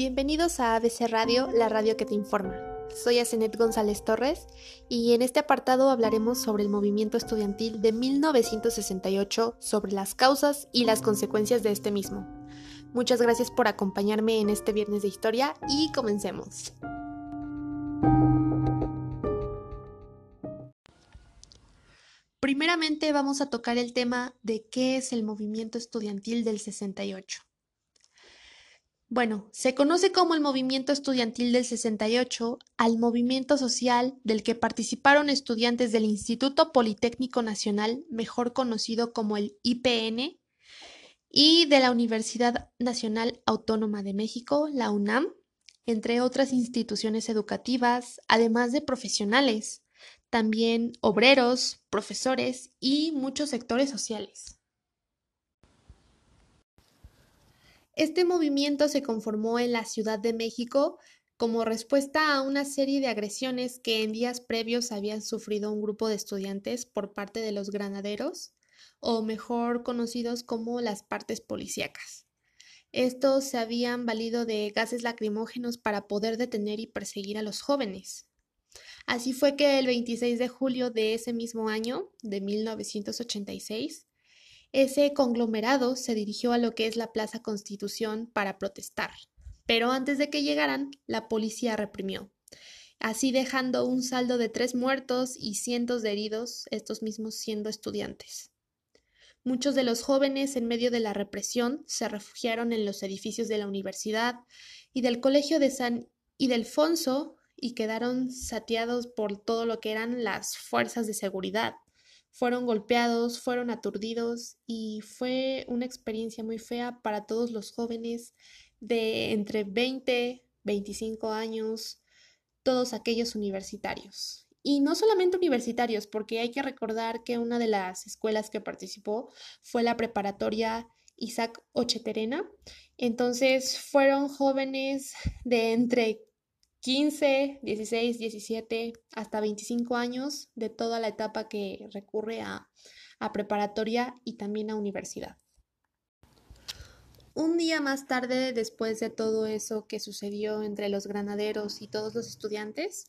Bienvenidos a ABC Radio, la radio que te informa. Soy Asenet González Torres y en este apartado hablaremos sobre el movimiento estudiantil de 1968, sobre las causas y las consecuencias de este mismo. Muchas gracias por acompañarme en este viernes de historia y comencemos. Primeramente vamos a tocar el tema de qué es el movimiento estudiantil del 68. Bueno, se conoce como el movimiento estudiantil del 68 al movimiento social del que participaron estudiantes del Instituto Politécnico Nacional, mejor conocido como el IPN, y de la Universidad Nacional Autónoma de México, la UNAM, entre otras instituciones educativas, además de profesionales, también obreros, profesores y muchos sectores sociales. Este movimiento se conformó en la Ciudad de México como respuesta a una serie de agresiones que en días previos habían sufrido un grupo de estudiantes por parte de los granaderos, o mejor conocidos como las partes policíacas. Estos se habían valido de gases lacrimógenos para poder detener y perseguir a los jóvenes. Así fue que el 26 de julio de ese mismo año, de 1986, ese conglomerado se dirigió a lo que es la Plaza Constitución para protestar, pero antes de que llegaran, la policía reprimió, así dejando un saldo de tres muertos y cientos de heridos, estos mismos siendo estudiantes. Muchos de los jóvenes en medio de la represión se refugiaron en los edificios de la universidad y del Colegio de San Ildefonso y quedaron sateados por todo lo que eran las fuerzas de seguridad fueron golpeados, fueron aturdidos y fue una experiencia muy fea para todos los jóvenes de entre 20, 25 años, todos aquellos universitarios. Y no solamente universitarios, porque hay que recordar que una de las escuelas que participó fue la preparatoria Isaac Ocheterena. Entonces fueron jóvenes de entre 15, 16, 17, hasta 25 años de toda la etapa que recurre a, preparatoria y también a universidad. Un día más tarde, después de todo eso que sucedió entre los granaderos y todos los estudiantes,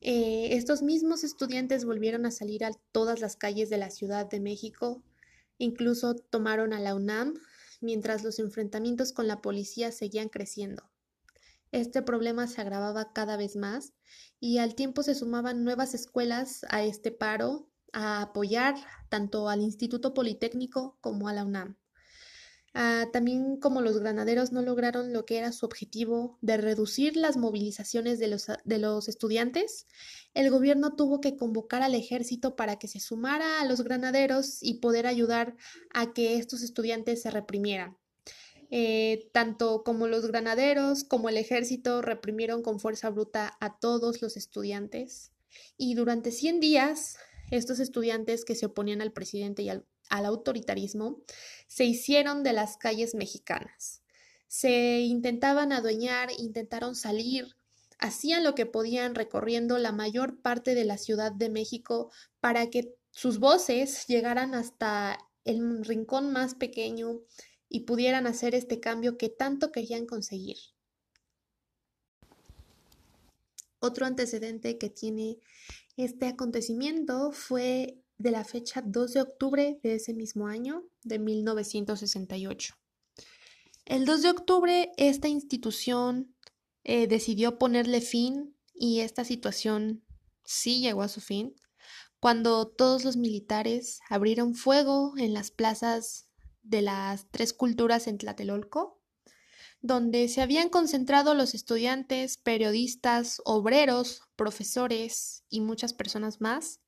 eh, estos mismos estudiantes volvieron a salir a todas las calles de la Ciudad de México, incluso tomaron a la UNAM, mientras los enfrentamientos con la policía seguían creciendo. Este problema se agravaba cada vez más y al tiempo se sumaban nuevas escuelas a este paro a apoyar tanto al Instituto Politécnico como a la UNAM. Ah, también como los granaderos no lograron lo que era su objetivo de reducir las movilizaciones de los, de los estudiantes, el gobierno tuvo que convocar al ejército para que se sumara a los granaderos y poder ayudar a que estos estudiantes se reprimieran. Eh, tanto como los granaderos como el ejército reprimieron con fuerza bruta a todos los estudiantes y durante 100 días estos estudiantes que se oponían al presidente y al, al autoritarismo se hicieron de las calles mexicanas. Se intentaban adueñar, intentaron salir, hacían lo que podían recorriendo la mayor parte de la Ciudad de México para que sus voces llegaran hasta el rincón más pequeño y pudieran hacer este cambio que tanto querían conseguir. Otro antecedente que tiene este acontecimiento fue de la fecha 2 de octubre de ese mismo año, de 1968. El 2 de octubre esta institución eh, decidió ponerle fin y esta situación sí llegó a su fin cuando todos los militares abrieron fuego en las plazas de las tres culturas en Tlatelolco, donde se habían concentrado los estudiantes, periodistas, obreros, profesores y muchas personas más.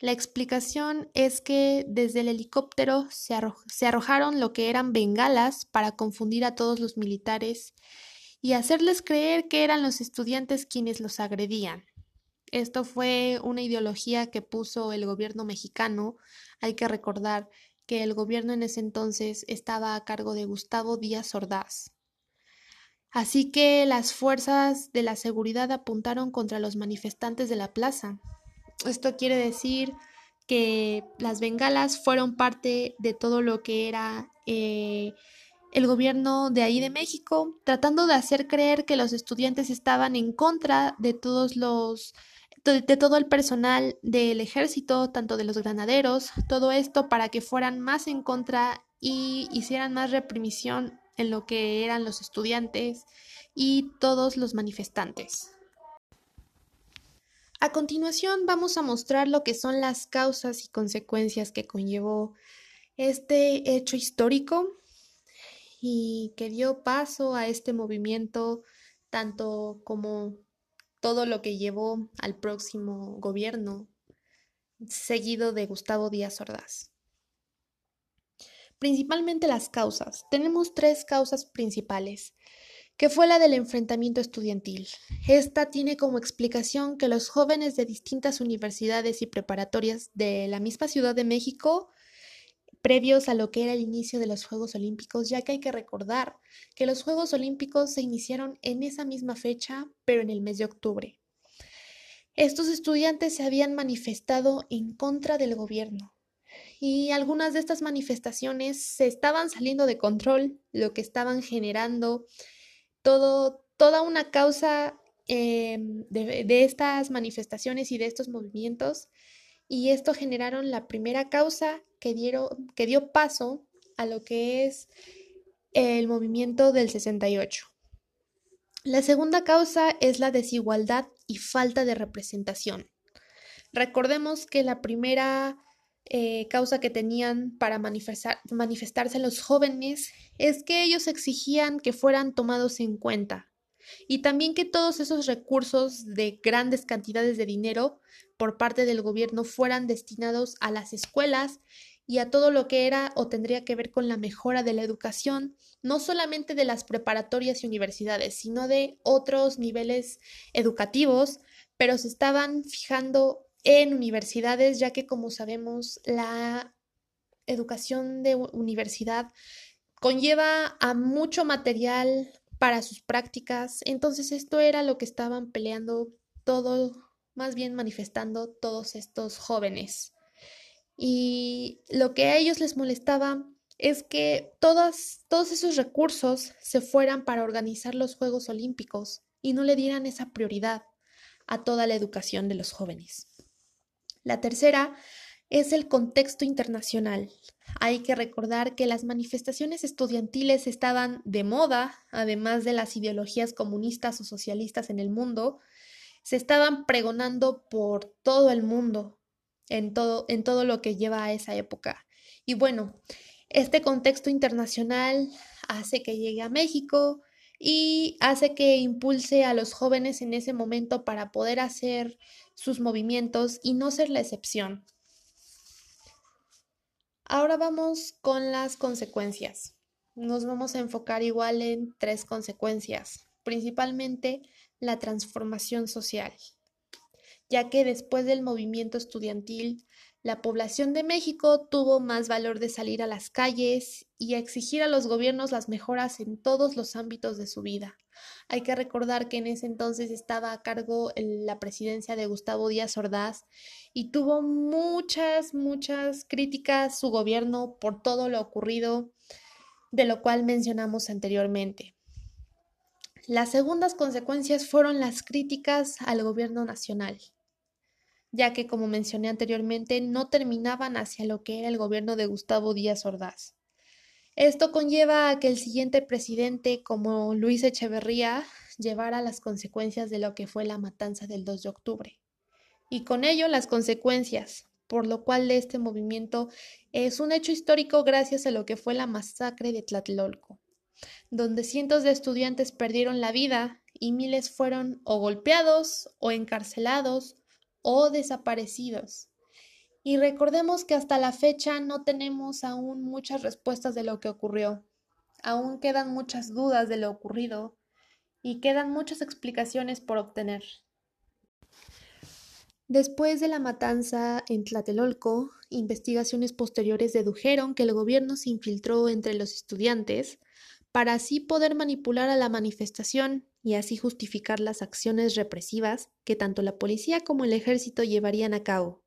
La explicación es que desde el helicóptero se, arrojaron lo que eran bengalas para confundir a todos los militares y hacerles creer que eran los estudiantes quienes los agredían. Esto fue una ideología que puso el gobierno mexicano. Hay que recordar que el gobierno en ese entonces estaba a cargo de Gustavo Díaz Ordaz. Así que las fuerzas de la seguridad apuntaron contra los manifestantes de la plaza. Esto quiere decir que las bengalas fueron parte de todo lo que era eh, el gobierno de ahí de México, tratando de hacer creer que los estudiantes estaban en contra de todos los de, todo el personal del ejército, tanto de los granaderos, todo esto para que fueran más en contra y hicieran más reprimición en lo que eran los estudiantes y todos los manifestantes. A continuación vamos a mostrar lo que son las causas y consecuencias que conllevó este hecho histórico y que dio paso a este movimiento tanto como todo lo que llevó al próximo gobierno seguido de Gustavo Díaz Ordaz. Principalmente las causas. Tenemos tres causas principales, que fue la del enfrentamiento estudiantil. Esta tiene como explicación que los jóvenes de distintas universidades y preparatorias de la misma Ciudad de México previos a lo que era el inicio de los Juegos Olímpicos, ya que hay que recordar que los Juegos Olímpicos se iniciaron en esa misma fecha, pero en el mes de octubre. Estos estudiantes se habían manifestado en contra del gobierno y algunas de estas manifestaciones se estaban saliendo de control, lo que estaban generando toda una causa em, de, de estas manifestaciones y de estos movimientos y esto generaron la primera causa que, dieron, que dio paso a lo que es el movimiento del 68. La segunda causa es la desigualdad y falta de representación. Recordemos que la primera eh, causa que tenían para manifestarse los jóvenes es que ellos exigían que fueran tomados en cuenta y también que todos esos recursos de grandes cantidades de dinero por parte del gobierno fueran destinados a las escuelas y a todo lo que era o tendría que ver con la mejora de la educación, no solamente de las preparatorias y universidades, sino de otros niveles educativos, pero se estaban fijando en universidades, ya que como sabemos, la educación de universidad conlleva a mucho material para sus prácticas, entonces esto era lo que estaban peleando todo más bien manifestando todos estos jóvenes. Y lo que a ellos les molestaba es que todos, todos esos recursos se fueran para organizar los Juegos Olímpicos y no le dieran esa prioridad a toda la educación de los jóvenes. La tercera es el contexto internacional. Hay que recordar que las manifestaciones estudiantiles estaban de moda, además de las ideologías comunistas o socialistas en el mundo, se estaban pregonando por todo el mundo, en todo, en todo lo que lleva a esa época. Y bueno, este contexto internacional hace que llegue a México y hace que impulse a los jóvenes en ese momento para poder hacer sus movimientos y no ser la excepción. Ahora vamos con las consecuencias. Nos vamos a enfocar igual en tres consecuencias, principalmente la transformación social, ya que después del movimiento estudiantil, la población de México tuvo más valor de salir a las calles y exigir a los gobiernos las mejoras en todos los ámbitos de su vida. Hay que recordar que en ese entonces estaba a cargo la presidencia de Gustavo Díaz Ordaz y tuvo muchas, muchas críticas su gobierno por todo lo ocurrido, de lo cual mencionamos anteriormente. Las segundas consecuencias fueron las críticas al gobierno nacional, ya que, como mencioné anteriormente, no terminaban hacia lo que era el gobierno de Gustavo Díaz Ordaz. Esto conlleva a que el siguiente presidente, como Luis Echeverría, llevara las consecuencias de lo que fue la matanza del 2 de octubre. Y con ello las consecuencias, por lo cual este movimiento es un hecho histórico gracias a lo que fue la masacre de Tlatelolco donde cientos de estudiantes perdieron la vida y miles fueron o golpeados o encarcelados o desaparecidos. Y recordemos que hasta la fecha no tenemos aún muchas respuestas de lo que ocurrió. Aún quedan muchas dudas de lo ocurrido y quedan muchas explicaciones por obtener. Después de la matanza en Tlatelolco, investigaciones posteriores dedujeron que el gobierno se infiltró entre los estudiantes para así poder manipular a la manifestación y así justificar las acciones represivas que tanto la policía como el ejército llevarían a cabo.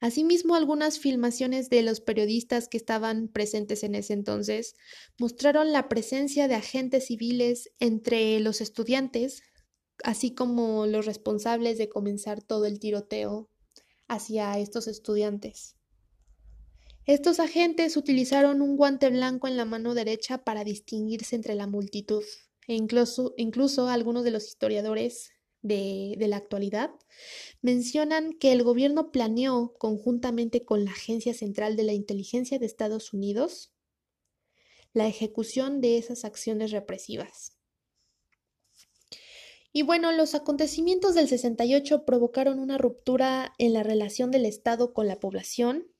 Asimismo, algunas filmaciones de los periodistas que estaban presentes en ese entonces mostraron la presencia de agentes civiles entre los estudiantes, así como los responsables de comenzar todo el tiroteo hacia estos estudiantes. Estos agentes utilizaron un guante blanco en la mano derecha para distinguirse entre la multitud, e incluso, incluso algunos de los historiadores de, la actualidad, mencionan que el gobierno planeó, conjuntamente con la Agencia Central de la Inteligencia de Estados Unidos, la ejecución de esas acciones represivas. Y bueno, los acontecimientos del 68 provocaron una ruptura en la relación del Estado con la población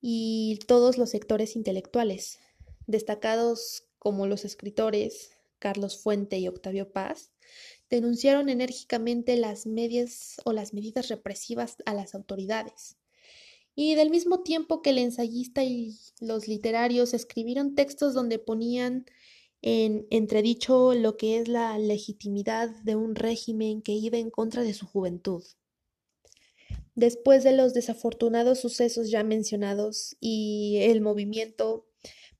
y todos los sectores intelectuales, destacados como los escritores Carlos Fuente y Octavio Paz, denunciaron enérgicamente las medias o las medidas represivas a las autoridades. Y del mismo tiempo que el ensayista y los literarios escribieron textos donde ponían en entredicho lo que es la legitimidad de un régimen que iba en contra de su juventud. Después de los desafortunados sucesos ya mencionados y el movimiento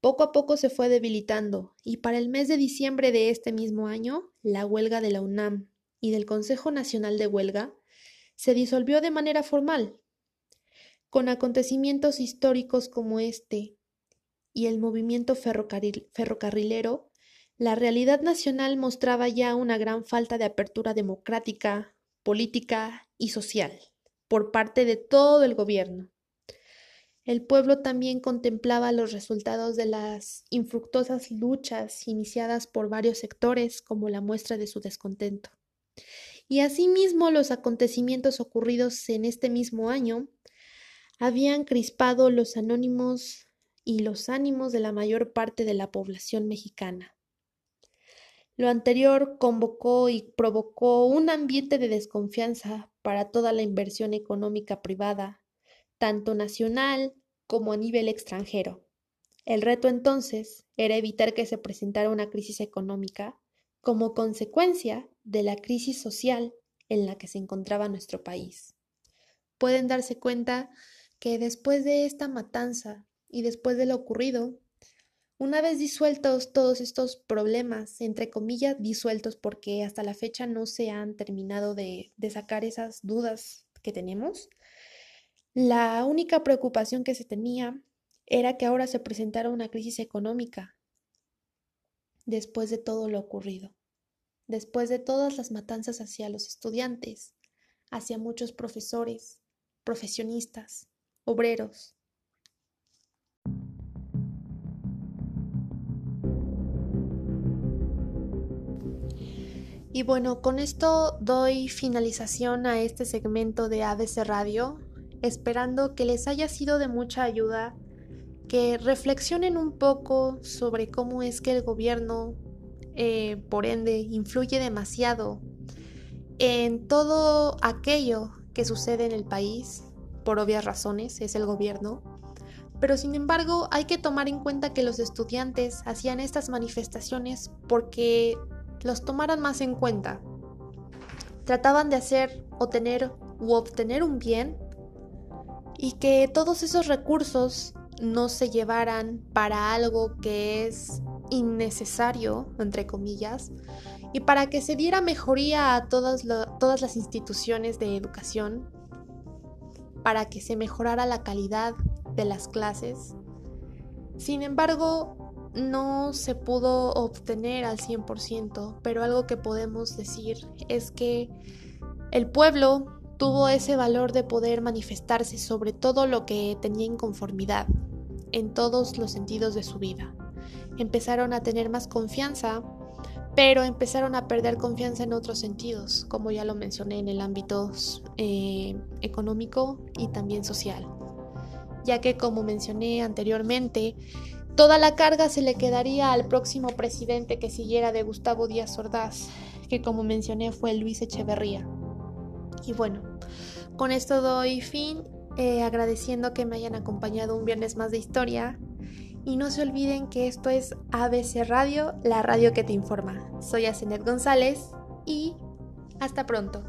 poco a poco se fue debilitando y para el mes de diciembre de este mismo año, la huelga de la UNAM y del Consejo Nacional de Huelga se disolvió de manera formal. Con acontecimientos históricos como este y el movimiento ferrocarrilero, la realidad nacional mostraba ya una gran falta de apertura democrática, política y social por parte de todo el gobierno. El pueblo también contemplaba los resultados de las infructuosas luchas iniciadas por varios sectores como la muestra de su descontento. Y asimismo los acontecimientos ocurridos en este mismo año habían crispado los anónimos y los ánimos de la mayor parte de la población mexicana. Lo anterior convocó y provocó un ambiente de desconfianza para toda la inversión económica privada tanto nacional como a nivel extranjero. El reto entonces era evitar que se presentara una crisis económica como consecuencia de la crisis social en la que se encontraba nuestro país. Pueden darse cuenta que después de esta matanza y después de lo ocurrido, una vez disueltos todos estos problemas, entre comillas disueltos porque hasta la fecha no se han terminado de, de sacar esas dudas que tenemos, la única preocupación que se tenía era que ahora se presentara una crisis económica después de todo lo ocurrido, después de todas las matanzas hacia los estudiantes, hacia muchos profesores, profesionistas, obreros. Y bueno, con esto doy finalización a este segmento de ABC Radio esperando que les haya sido de mucha ayuda, que reflexionen un poco sobre cómo es que el gobierno, eh, por ende, influye demasiado en todo aquello que sucede en el país, por obvias razones, es el gobierno. Pero sin embargo, hay que tomar en cuenta que los estudiantes hacían estas manifestaciones porque los tomaran más en cuenta. Trataban de hacer o tener u obtener un bien y que todos esos recursos no se llevaran para algo que es innecesario, entre comillas, y para que se diera mejoría a todas, todas las instituciones de educación, para que se mejorara la calidad de las clases. Sin embargo, no se pudo obtener al 100%, pero algo que podemos decir es que el pueblo tuvo ese valor de poder manifestarse sobre todo lo que tenía inconformidad en todos los sentidos de su vida. Empezaron a tener más confianza, pero empezaron a perder confianza en otros sentidos, como ya lo mencioné en el ámbito eh, económico y también social, ya que como mencioné anteriormente, toda la carga se le quedaría al próximo presidente que siguiera de Gustavo Díaz Ordaz, que como mencioné fue Luis Echeverría. Y bueno, con esto doy fin, eh, agradeciendo que me hayan acompañado un viernes más de historia. Y no se olviden que esto es ABC Radio, la radio que te informa. Soy Asenet González y hasta pronto.